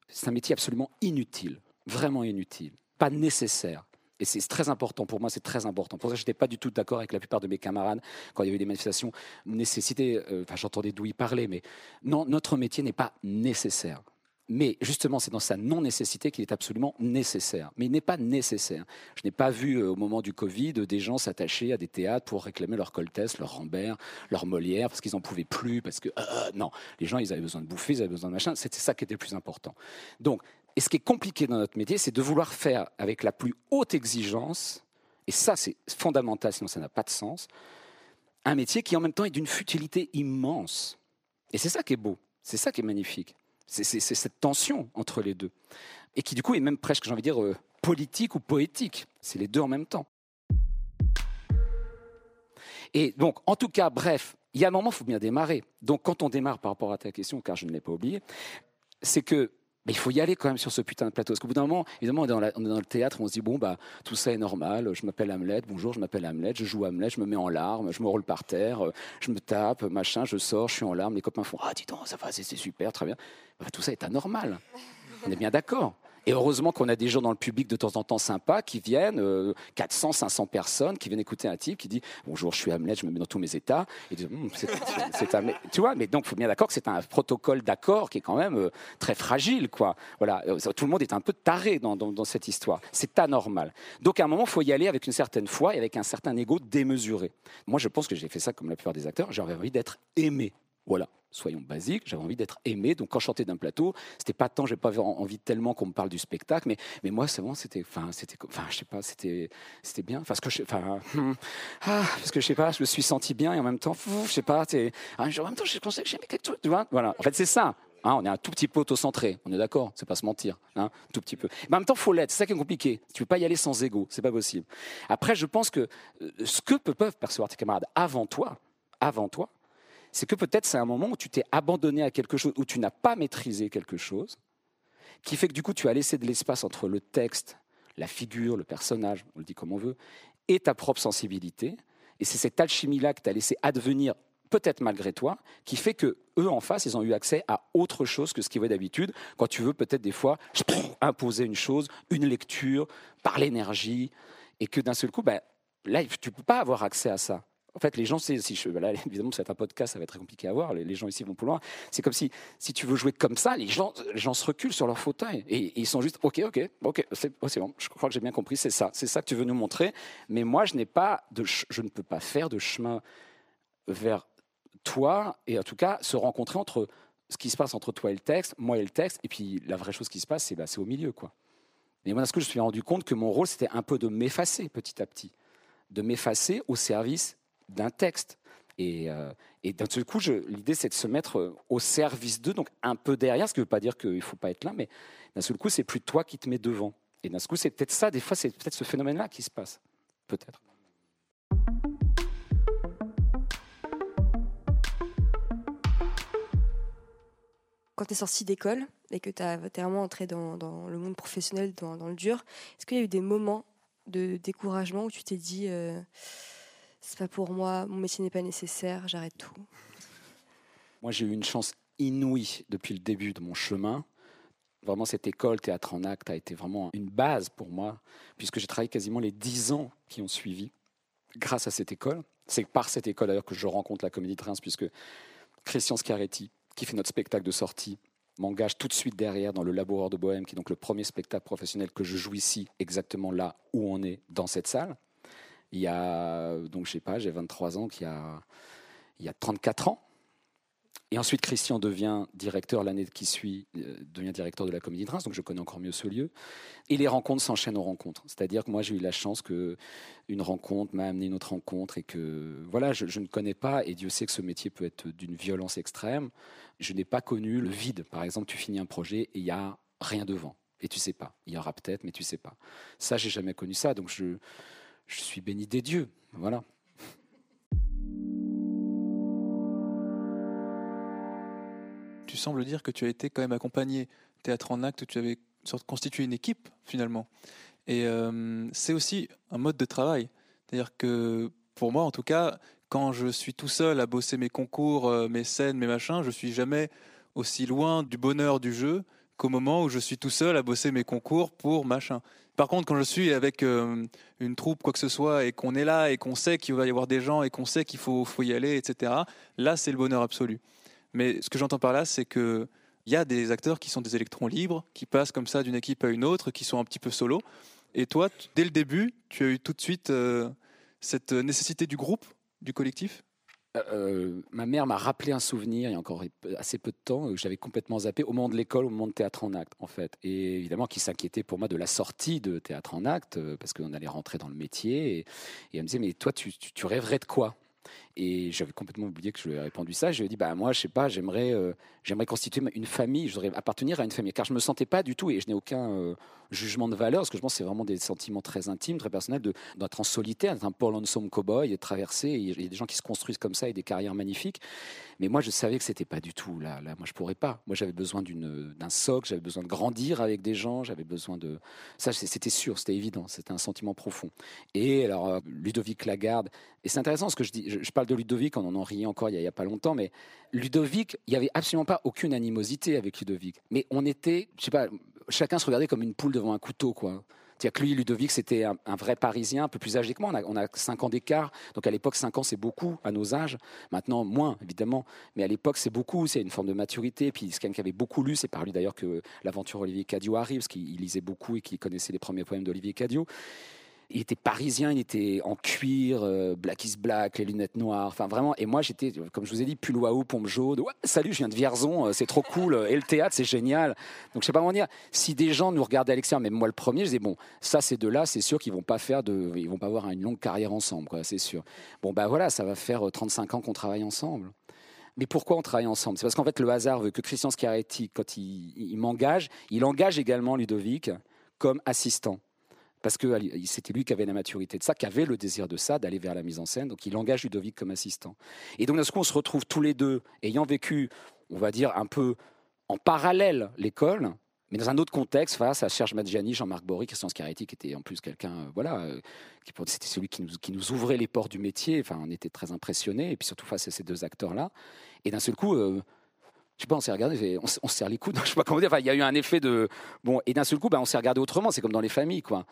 c'est un métier absolument inutile, vraiment inutile, pas nécessaire. Et c'est très important pour moi, c'est très important. Pour ça, je n'étais pas du tout d'accord avec la plupart de mes camarades quand il y avait des manifestations nécessité. euh, Enfin, j'entendais d'où ils parlaient, mais non, notre métier n'est pas nécessaire. Mais justement, c'est dans sa non-nécessité qu'il est absolument nécessaire. Mais il n'est pas nécessaire. Je n'ai pas vu euh, au moment du Covid des gens s'attacher à des théâtres pour réclamer leur Coltès, leur Rambert, leur Molière, parce qu'ils n'en pouvaient plus, parce que euh, non, les gens, ils avaient besoin de bouffer, ils avaient besoin de machin. C'était ça qui était le plus important. Donc, et ce qui est compliqué dans notre métier, c'est de vouloir faire avec la plus haute exigence, et ça, c'est fondamental, sinon ça n'a pas de sens, un métier qui en même temps est d'une futilité immense. Et c'est ça qui est beau, c'est ça qui est magnifique. C'est cette tension entre les deux. Et qui du coup est même presque, j'ai envie de dire, euh, politique ou poétique. C'est les deux en même temps. Et donc, en tout cas, bref, il y a un moment, il faut bien démarrer. Donc, quand on démarre par rapport à ta question, car je ne l'ai pas oublié, c'est que ben, il faut y aller quand même sur ce putain de plateau. Parce qu'au bout d'un moment, évidemment, on est, dans le théâtre, on se dit, bon, bah, tout ça est normal, je m'appelle Hamlet, bonjour, je m'appelle Hamlet, je joue Hamlet, je me mets en larmes, je me roule par terre, je me tape, machin, je sors, je suis en larmes, les copains font, ah, dis donc, ça va, c'est super, très bien. Ben, tout ça est anormal. On est bien d'accord. Et heureusement qu'on a des gens dans le public de temps en temps sympas qui viennent, euh, 400, 500 personnes, qui viennent écouter un type qui dit Bonjour, je suis Hamlet, je me mets dans tous mes états. Et disent, Hum, c'est- Hamlet. Tu vois, mais donc, il faut bien d'accord que c'est un protocole d'accord qui est quand même euh, très fragile, quoi. Voilà, Euh, tout le monde est un peu taré dans, dans- dans cette histoire. C'est anormal. Donc, à un moment, il faut y aller avec une certaine foi et avec un certain ego démesuré. Moi, je pense que j'ai fait ça comme la plupart des acteurs. J'avais envie d'être aimé. Voilà, soyons basiques, j'avais envie d'être aimé. Donc quand je sortais d'un plateau, c'était pas tant, j'ai pas en- envie tellement qu'on me parle du spectacle, mais, mais moi, c'est bon, c'était, enfin, c'était, enfin, je sais pas, c'était, c'était bien. Parce que je, enfin, ah, parce que je sais pas, je me suis senti bien et en même temps, je sais pas, c'est, ah, en même temps, je pensais que j'aimais quelque chose, tu vois. Voilà, en fait, c'est ça. Hein, on est un tout petit peu autocentré, on est d'accord, c'est pas se mentir, hein, tout petit peu. Mais en même temps, faut l'être, c'est ça qui est compliqué. Tu peux pas y aller sans ego, c'est pas possible. Après, je pense que euh, ce que pe- peuvent percevoir tes camarades avant toi, avant toi, c'est que peut-être c'est un moment où tu t'es abandonné à quelque chose, où tu n'as pas maîtrisé quelque chose, qui fait que du coup tu as laissé de l'espace entre le texte, la figure, le personnage, on le dit comme on veut, et ta propre sensibilité. Et c'est cette alchimie-là que tu as laissé advenir, peut-être malgré toi, qui fait que eux en face, ils ont eu accès à autre chose que ce qu'ils voient d'habitude. Quand tu veux peut-être des fois imposer une chose, une lecture, par l'énergie, et que d'un seul coup, ben, là, tu ne peux pas avoir accès à ça. En fait, les gens, si je, là, évidemment, c'est un podcast, ça va être très compliqué à voir. Les, gens ici vont plus loin. C'est comme si, si tu veux jouer comme ça, les gens, se reculent sur leur fauteuil et, ils sont juste, ok, ok, ok, c'est bon. Je crois que j'ai bien compris. C'est ça, c'est ça que tu veux nous montrer. Mais moi, je n'ai pas de, je ne peux pas faire de chemin vers toi et en tout cas se rencontrer entre ce qui se passe entre toi et le texte, moi et le texte, et puis la vraie chose qui se passe, c'est bah, au milieu, quoi. Mais moi, ce que je me suis rendu compte que mon rôle, c'était un peu de m'effacer petit à petit, de m'effacer au service d'un texte. Et, euh, et d'un seul coup, l'idée, c'est de se mettre euh, au service d'eux, donc un peu derrière, ce qui ne veut pas dire qu'il ne faut pas être là, mais d'un seul coup, c'est plus toi qui te mets devant. Et d'un seul coup, c'est peut-être ça, des fois, c'est peut-être ce phénomène-là qui se passe. Peut-être. Quand tu es sorti d'école et que tu es vraiment entré dans, le monde professionnel, dans, le dur, est-ce qu'il y a eu des moments de découragement où tu t'es dit euh, c'est pas pour moi, mon métier n'est pas nécessaire, j'arrête tout. Moi, j'ai eu une chance inouïe depuis le début de mon chemin. Vraiment, cette école Théâtre en Acte a été vraiment une base pour moi, puisque j'ai travaillé quasiment les dix ans qui ont suivi grâce à cette école. C'est par cette école d'ailleurs que je rencontre la Comédie de Reims, puisque Christian Schiaretti, qui fait notre spectacle de sortie, m'engage tout de suite derrière dans le Laboureur de Bohème, qui est donc le premier spectacle professionnel que je joue ici, exactement là où on est, dans cette salle il y a, donc je sais pas, j'ai 23 ans, qu'il y a, il y a 34 ans. Et ensuite, Christian devient directeur l'année qui suit, euh, devient directeur de la Comédie de Reims, donc je connais encore mieux ce lieu. Et les rencontres s'enchaînent aux rencontres. C'est-à-dire que moi, j'ai eu la chance que une rencontre m'a amené une autre rencontre et que, voilà, je, ne connais pas, et Dieu sait que ce métier peut être d'une violence extrême. Je n'ai pas connu le vide. Par exemple, tu finis un projet et il n'y a rien devant. Et tu sais pas. Il y aura peut-être, mais tu sais pas. Ça, j'ai jamais connu ça. Donc, je, je suis béni des dieux. Voilà. Tu sembles dire que tu as été quand même accompagné théâtre en acte, tu avais constitué une équipe finalement. Et euh, c'est aussi un mode de travail. C'est-à-dire que pour moi, en tout cas, quand je suis tout seul à bosser mes concours, euh, mes scènes, mes machins, je suis jamais aussi loin du bonheur du jeu qu'au moment où je suis tout seul à bosser mes concours pour machin. Par contre, quand je suis avec euh, une troupe, quoi que ce soit, et qu'on est là, et qu'on sait qu'il va y avoir des gens, et qu'on sait qu'il faut, y aller, etc., là, c'est le bonheur absolu. Mais ce que j'entends par là, c'est que il y a des acteurs qui sont des électrons libres, qui passent comme ça d'une équipe à une autre, qui sont un petit peu solo. Et toi, dès le début, tu as eu tout de suite euh, cette nécessité du groupe, du collectif? Euh, euh, ma mère m'a rappelé un souvenir il y a encore assez peu de temps que j'avais complètement zappé au moment de l'école, au moment de théâtre en acte, en fait. Et évidemment, qui s'inquiétait pour moi de la sortie de théâtre en acte, euh, parce qu'on allait rentrer dans le métier. Et, elle me disait, mais toi, tu, tu rêverais de quoi? Et j'avais complètement oublié que je lui ai répondu ça. Je lui ai dit, bah, moi, je sais pas, j'aimerais, euh, j'aimerais constituer une famille, je voudrais appartenir à une famille. Car je me sentais pas du tout, et je n'ai aucun euh, jugement de valeur, parce que je pense que c'est vraiment des sentiments très intimes, très personnels, d'être en solitaire, d'être un Paul Lonesome cowboy, et de traverser. Il y a des gens qui se construisent comme ça et des carrières magnifiques. Mais moi, je savais que c'était pas du tout là. Là, moi, je pourrais pas. Moi, j'avais besoin d'un socle, j'avais besoin de grandir avec des gens, j'avais besoin de. Ça, c'était sûr, c'était évident, c'était un sentiment profond. Et alors, euh, Ludovic Lagarde, et c'est intéressant ce que je dis. De Ludovic, on en riait encore il y, a, pas longtemps, mais Ludovic, il y avait absolument pas aucune animosité avec Ludovic. Mais on était, je sais pas, chacun se regardait comme une poule devant un couteau, quoi. C'est-à-dire que lui, Ludovic, c'était un, vrai Parisien, un peu plus âgé que moi. On a, on a 5 ans d'écart. Donc à l'époque, 5 ans, c'est beaucoup à nos âges. Maintenant, moins, évidemment. Mais à l'époque, c'est beaucoup. C'est une forme de maturité. Puis c'est quelqu'un qui avait beaucoup lu. C'est par lui d'ailleurs que l'aventure Olivier Cadio arrive, parce qu'il lisait beaucoup et qu'il connaissait les premiers poèmes d'Olivier Cadio il était parisien, il était en cuir, euh, black is black, les lunettes noires. Enfin, vraiment. Et moi, j'étais, comme je vous ai dit, pull waouh, pompe jaune. Salut, je viens de Vierzon, euh, c'est trop cool. Et le théâtre, c'est génial. Donc, je sais pas comment dire. Si des gens nous regardaient à l'extérieur, même moi le premier, je disais, bon, ça, c'est de là, c'est sûr qu'ils vont pas faire de, ils vont pas avoir une longue carrière ensemble, c'est sûr. Bon, ben voilà, ça va faire 35 euh, ans qu'on travaille ensemble. Mais pourquoi on travaille ensemble? C'est parce qu'en fait, le hasard veut que Christian Schiaretti, quand il m'engage, il engage également Ludovic comme assistant Parce que c'était lui qui avait la maturité de ça, qui avait le désir de ça, d'aller vers la mise en scène. Donc il engage Ludovic comme assistant. Et donc, d'un coup, on se retrouve tous les deux, ayant vécu, on va dire, un peu en parallèle l'école, mais dans un autre contexte, face à Serge Madjani, Jean-Marc Bory, Christian Scaretti, qui était en plus quelqu'un, euh, voilà, euh, c'était celui qui nous, ouvrait les portes du métier. Enfin, on était très impressionnés, et puis surtout face à ces deux acteurs-là. Et d'un seul coup, euh, je sais pas, on s'est regardé, on, se serre les coudes, je sais pas comment dire. Enfin, il y a eu un effet de bon, et d'un seul coup, bah, on s'est regardé autrement. C'est comme dans les familles, quoi.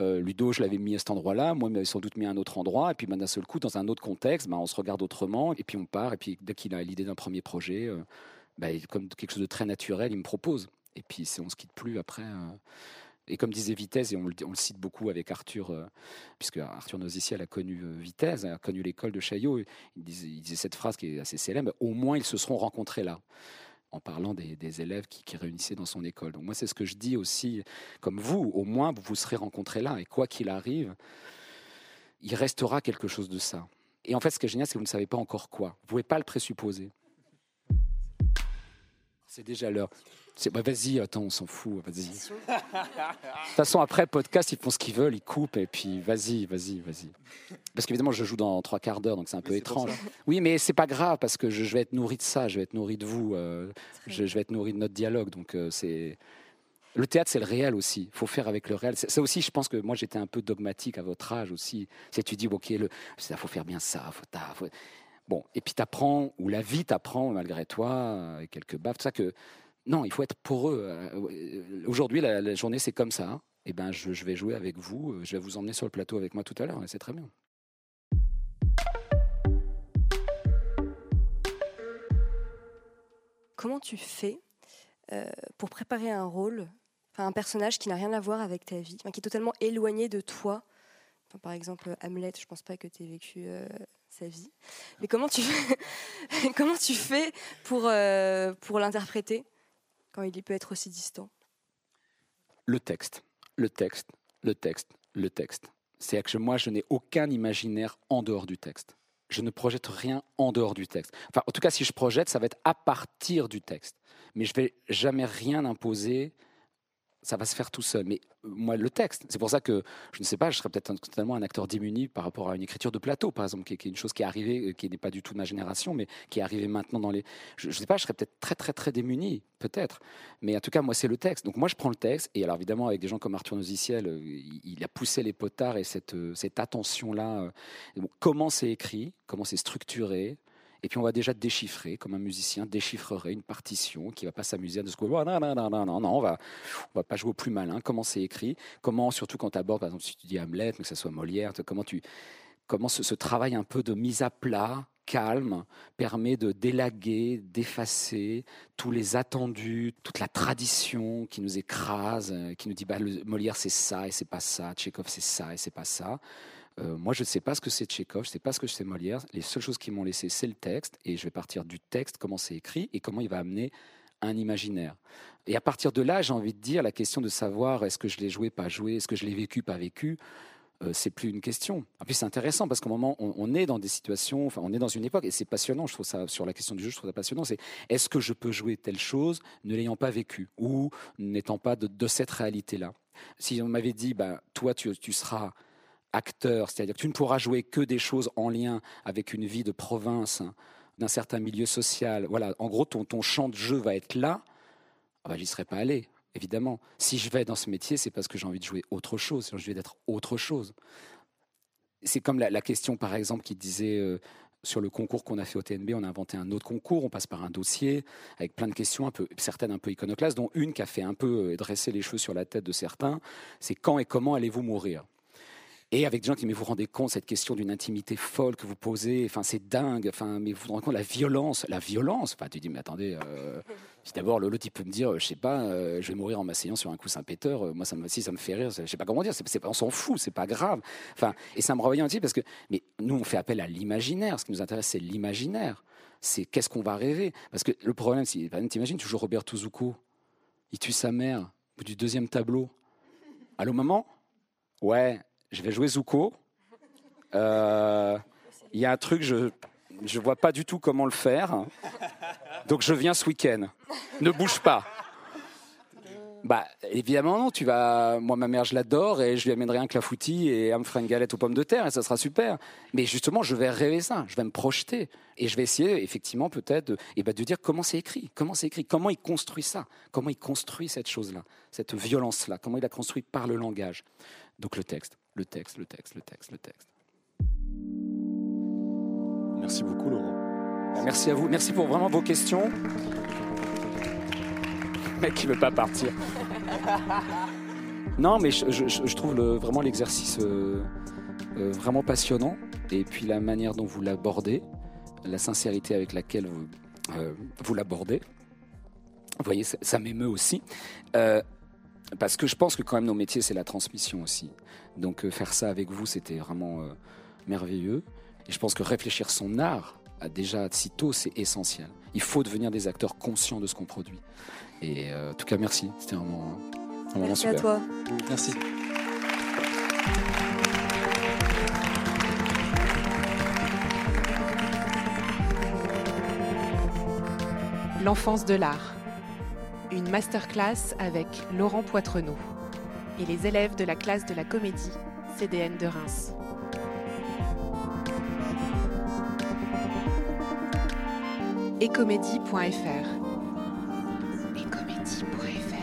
Ludo, je l'avais mis à cet endroit-là, moi, il m'avait sans doute mis à un autre endroit, et puis bah, d'un seul coup, dans un autre contexte, bah, on se regarde autrement, et puis on part, et puis dès qu'il a l'idée d'un premier projet, bah, comme quelque chose de très naturel, il me propose. Et puis, on ne se quitte plus après. Euh. Et comme disait Vitesse, et on le, cite beaucoup avec Arthur, euh, puisque Arthur Noziciel a connu euh, Vitesse, a connu l'école de Chaillot, il disait, cette phrase qui est assez célèbre, au moins ils se seront rencontrés là en parlant des, élèves qui, qui, réunissaient dans son école. Donc moi, c'est ce que je dis aussi, comme vous, au moins vous vous serez rencontrés là, et quoi qu'il arrive, il restera quelque chose de ça. Et en fait, ce qui est génial, c'est que vous ne savez pas encore quoi. Vous ne pouvez pas le présupposer. C'est déjà l'heure. Bah, vas-y, attends, on s'en fout, vas-y. De toute façon, après, podcast, ils font ce qu'ils veulent, ils coupent, et puis vas-y, vas-y, vas-y. Parce qu'évidemment, je joue dans trois quarts d'heure, donc c'est un peu étrange. Oui, mais c'est pas grave, parce que je, vais être nourri de ça, je vais être nourri de vous, euh, je, vais être nourri de notre dialogue, donc euh, c'est... Le théâtre, c'est le réel aussi. Il faut faire avec le réel. Ça aussi, je pense que moi, j'étais un peu dogmatique à votre âge aussi. C'est tu dis, ok, il faut faire bien ça. Faut, Bon, et puis t'apprends, ou la vie t'apprend malgré toi, avec quelques baffes, tout ça que non, il faut être pour eux. Euh, aujourd'hui, la, journée, c'est comme ça. Et eh ben, je, vais jouer avec vous. Euh, je vais vous emmener sur le plateau avec moi tout à l'heure. C'est très bien. Comment tu fais euh, pour préparer un rôle, un personnage qui n'a rien à voir avec ta vie, qui est totalement éloigné de toi? Par exemple, Hamlet, je ne pense pas que tu aies vécu sa vie. Mais comment tu fais, comment tu fais pour, pour l'interpréter? Il peut être aussi distant Le texte, le texte, le texte, le texte. C'est-à-dire que moi, je n'ai aucun imaginaire en dehors du texte. Je ne projette rien en dehors du texte. Enfin, en tout cas, si je projette, ça va être à partir du texte. Mais je vais jamais rien imposer ça va se faire tout seul. Moi, le texte, c'est pour ça que je ne sais pas, je serais peut-être totalement un acteur démuni par rapport à une écriture de plateau, par exemple, qui est, une chose qui est arrivée, euh, qui n'est pas du tout de ma génération, mais qui est arrivée maintenant dans les. Je ne sais pas, je serais peut-être très, très, très démuni, peut-être. Mais en tout cas, moi, c'est le texte. Donc moi, je prends le texte, et alors évidemment, avec des gens comme Arthur Noziciel, euh, il a poussé les potards et cette, cette attention-là. comment c'est écrit, comment c'est structuré, et puis on va déjà déchiffrer, comme un musicien déchiffrerait une partition qui va pas s'amuser à de ce non, non, non, non, non, non, on va, on va pas jouer au plus malin. Comment c'est écrit? Comment, surtout quand tu abordes, par exemple, si tu dis Hamlet, que ce soit Molière, comment tu, comment ce, travail un peu de mise à plat, calme, permet de délaguer, d'effacer tous les attendus, toute la tradition qui nous écrase, euh, qui nous dit bah, Molière c'est ça et c'est pas ça, Tchékov c'est ça et c'est pas ça. Euh, moi, je ne sais pas ce que c'est Tchékov, je ne sais pas ce que c'est Molière. Les seules choses qui m'ont laissé, c'est le texte. Et je vais partir du texte, comment c'est écrit et comment il va amener un imaginaire. Et à partir de là, j'ai envie de dire, la question de savoir est-ce que je l'ai joué, pas joué, est-ce que je l'ai vécu, pas vécu, euh, c'est plus une question. En plus, c'est intéressant parce qu'au moment où on, est dans des situations, enfin, on est dans une époque, et c'est passionnant, je trouve ça, sur la question du jeu, je trouve ça passionnant, c'est est-ce que je peux jouer telle chose ne l'ayant pas vécu ou n'étant pas de, cette réalité-là? Si on m'avait dit, bah, toi, tu seras acteur, c'est-à-dire que tu ne pourras jouer que des choses en lien avec une vie de province, d'un certain milieu social. Voilà, en gros, ton, ton champ de jeu va être là. Ah bah, j'y serais pas allé, évidemment. Si je vais dans ce métier, c'est parce que j'ai envie de jouer autre chose, j'ai envie d'être autre chose. C'est comme la, question, par exemple, qui disait euh, sur le concours qu'on a fait au TNB, on a inventé un autre concours, on passe par un dossier avec plein de questions, un peu, certaines un peu iconoclastes, dont une qui a fait un peu euh, dresser les cheveux sur la tête de certains, c'est quand et comment allez-vous mourir? Et avec des gens qui mais vous rendez compte cette question d'une intimité folle que vous posez, enfin c'est dingue, enfin mais vous vous rendez compte la violence, la violence. Enfin tu dis mais attendez, euh, d'abord l'autre il peut me dire, je sais pas, euh, je vais mourir en m'asseyant sur un coussin péteur, euh, moi ça me si ça me fait rire, je sais pas comment dire, on s'en fout, c'est pas grave. Enfin et ça me revient aussi parce que mais nous on fait appel à l'imaginaire, ce qui nous intéresse c'est l'imaginaire, c'est qu'est-ce qu'on va rêver, parce que le problème c'est, t'imagines toujours Robert Zucco, il tue sa mère au bout du deuxième tableau. Allô maman? Ouais, je vais jouer Zuko. Euh, il y a un truc, je ne vois pas du tout comment le faire. Donc je viens ce week-end. Ne bouge pas. Bah, évidemment, non. Tu vas... Moi, ma mère, je l'adore et je lui amènerai un clafoutis et elle me fera une galette aux pommes de terre et ça sera super. Mais justement, je vais rêver ça. Je vais me projeter et je vais essayer, effectivement, peut-être, de, et bah, de dire comment c'est écrit. Comment c'est écrit? Comment il construit ça? Comment il construit cette chose-là? Cette violence-là? Comment il la construit par le langage? Donc, le texte, le texte, le texte, le texte, le texte. Merci beaucoup, Laurent. Bah, merci à vous. Merci pour vraiment vos questions. Le mec qui veut pas partir. Non, mais je, je- je trouve le- vraiment l'exercice euh, euh, vraiment passionnant. Et puis la manière dont vous l'abordez, la sincérité avec laquelle vous, euh, vous l'abordez. Vous voyez, ça, ça m'émeut aussi. Parce que je pense que quand même nos métiers, c'est la transmission aussi. Donc euh, faire ça avec vous, c'était vraiment euh, merveilleux. Et je pense que réfléchir son art, à déjà si tôt, c'est essentiel. Il faut devenir des acteurs conscients de ce qu'on produit. Et euh, en tout cas, merci. C'était un moment, un moment Merci à toi. Merci. L'enfance de l'art. Une masterclass avec Laurent Poitrenaud et les élèves de la classe de la comédie CDN de Reims. Ecomédie.fr Ecomédie.fr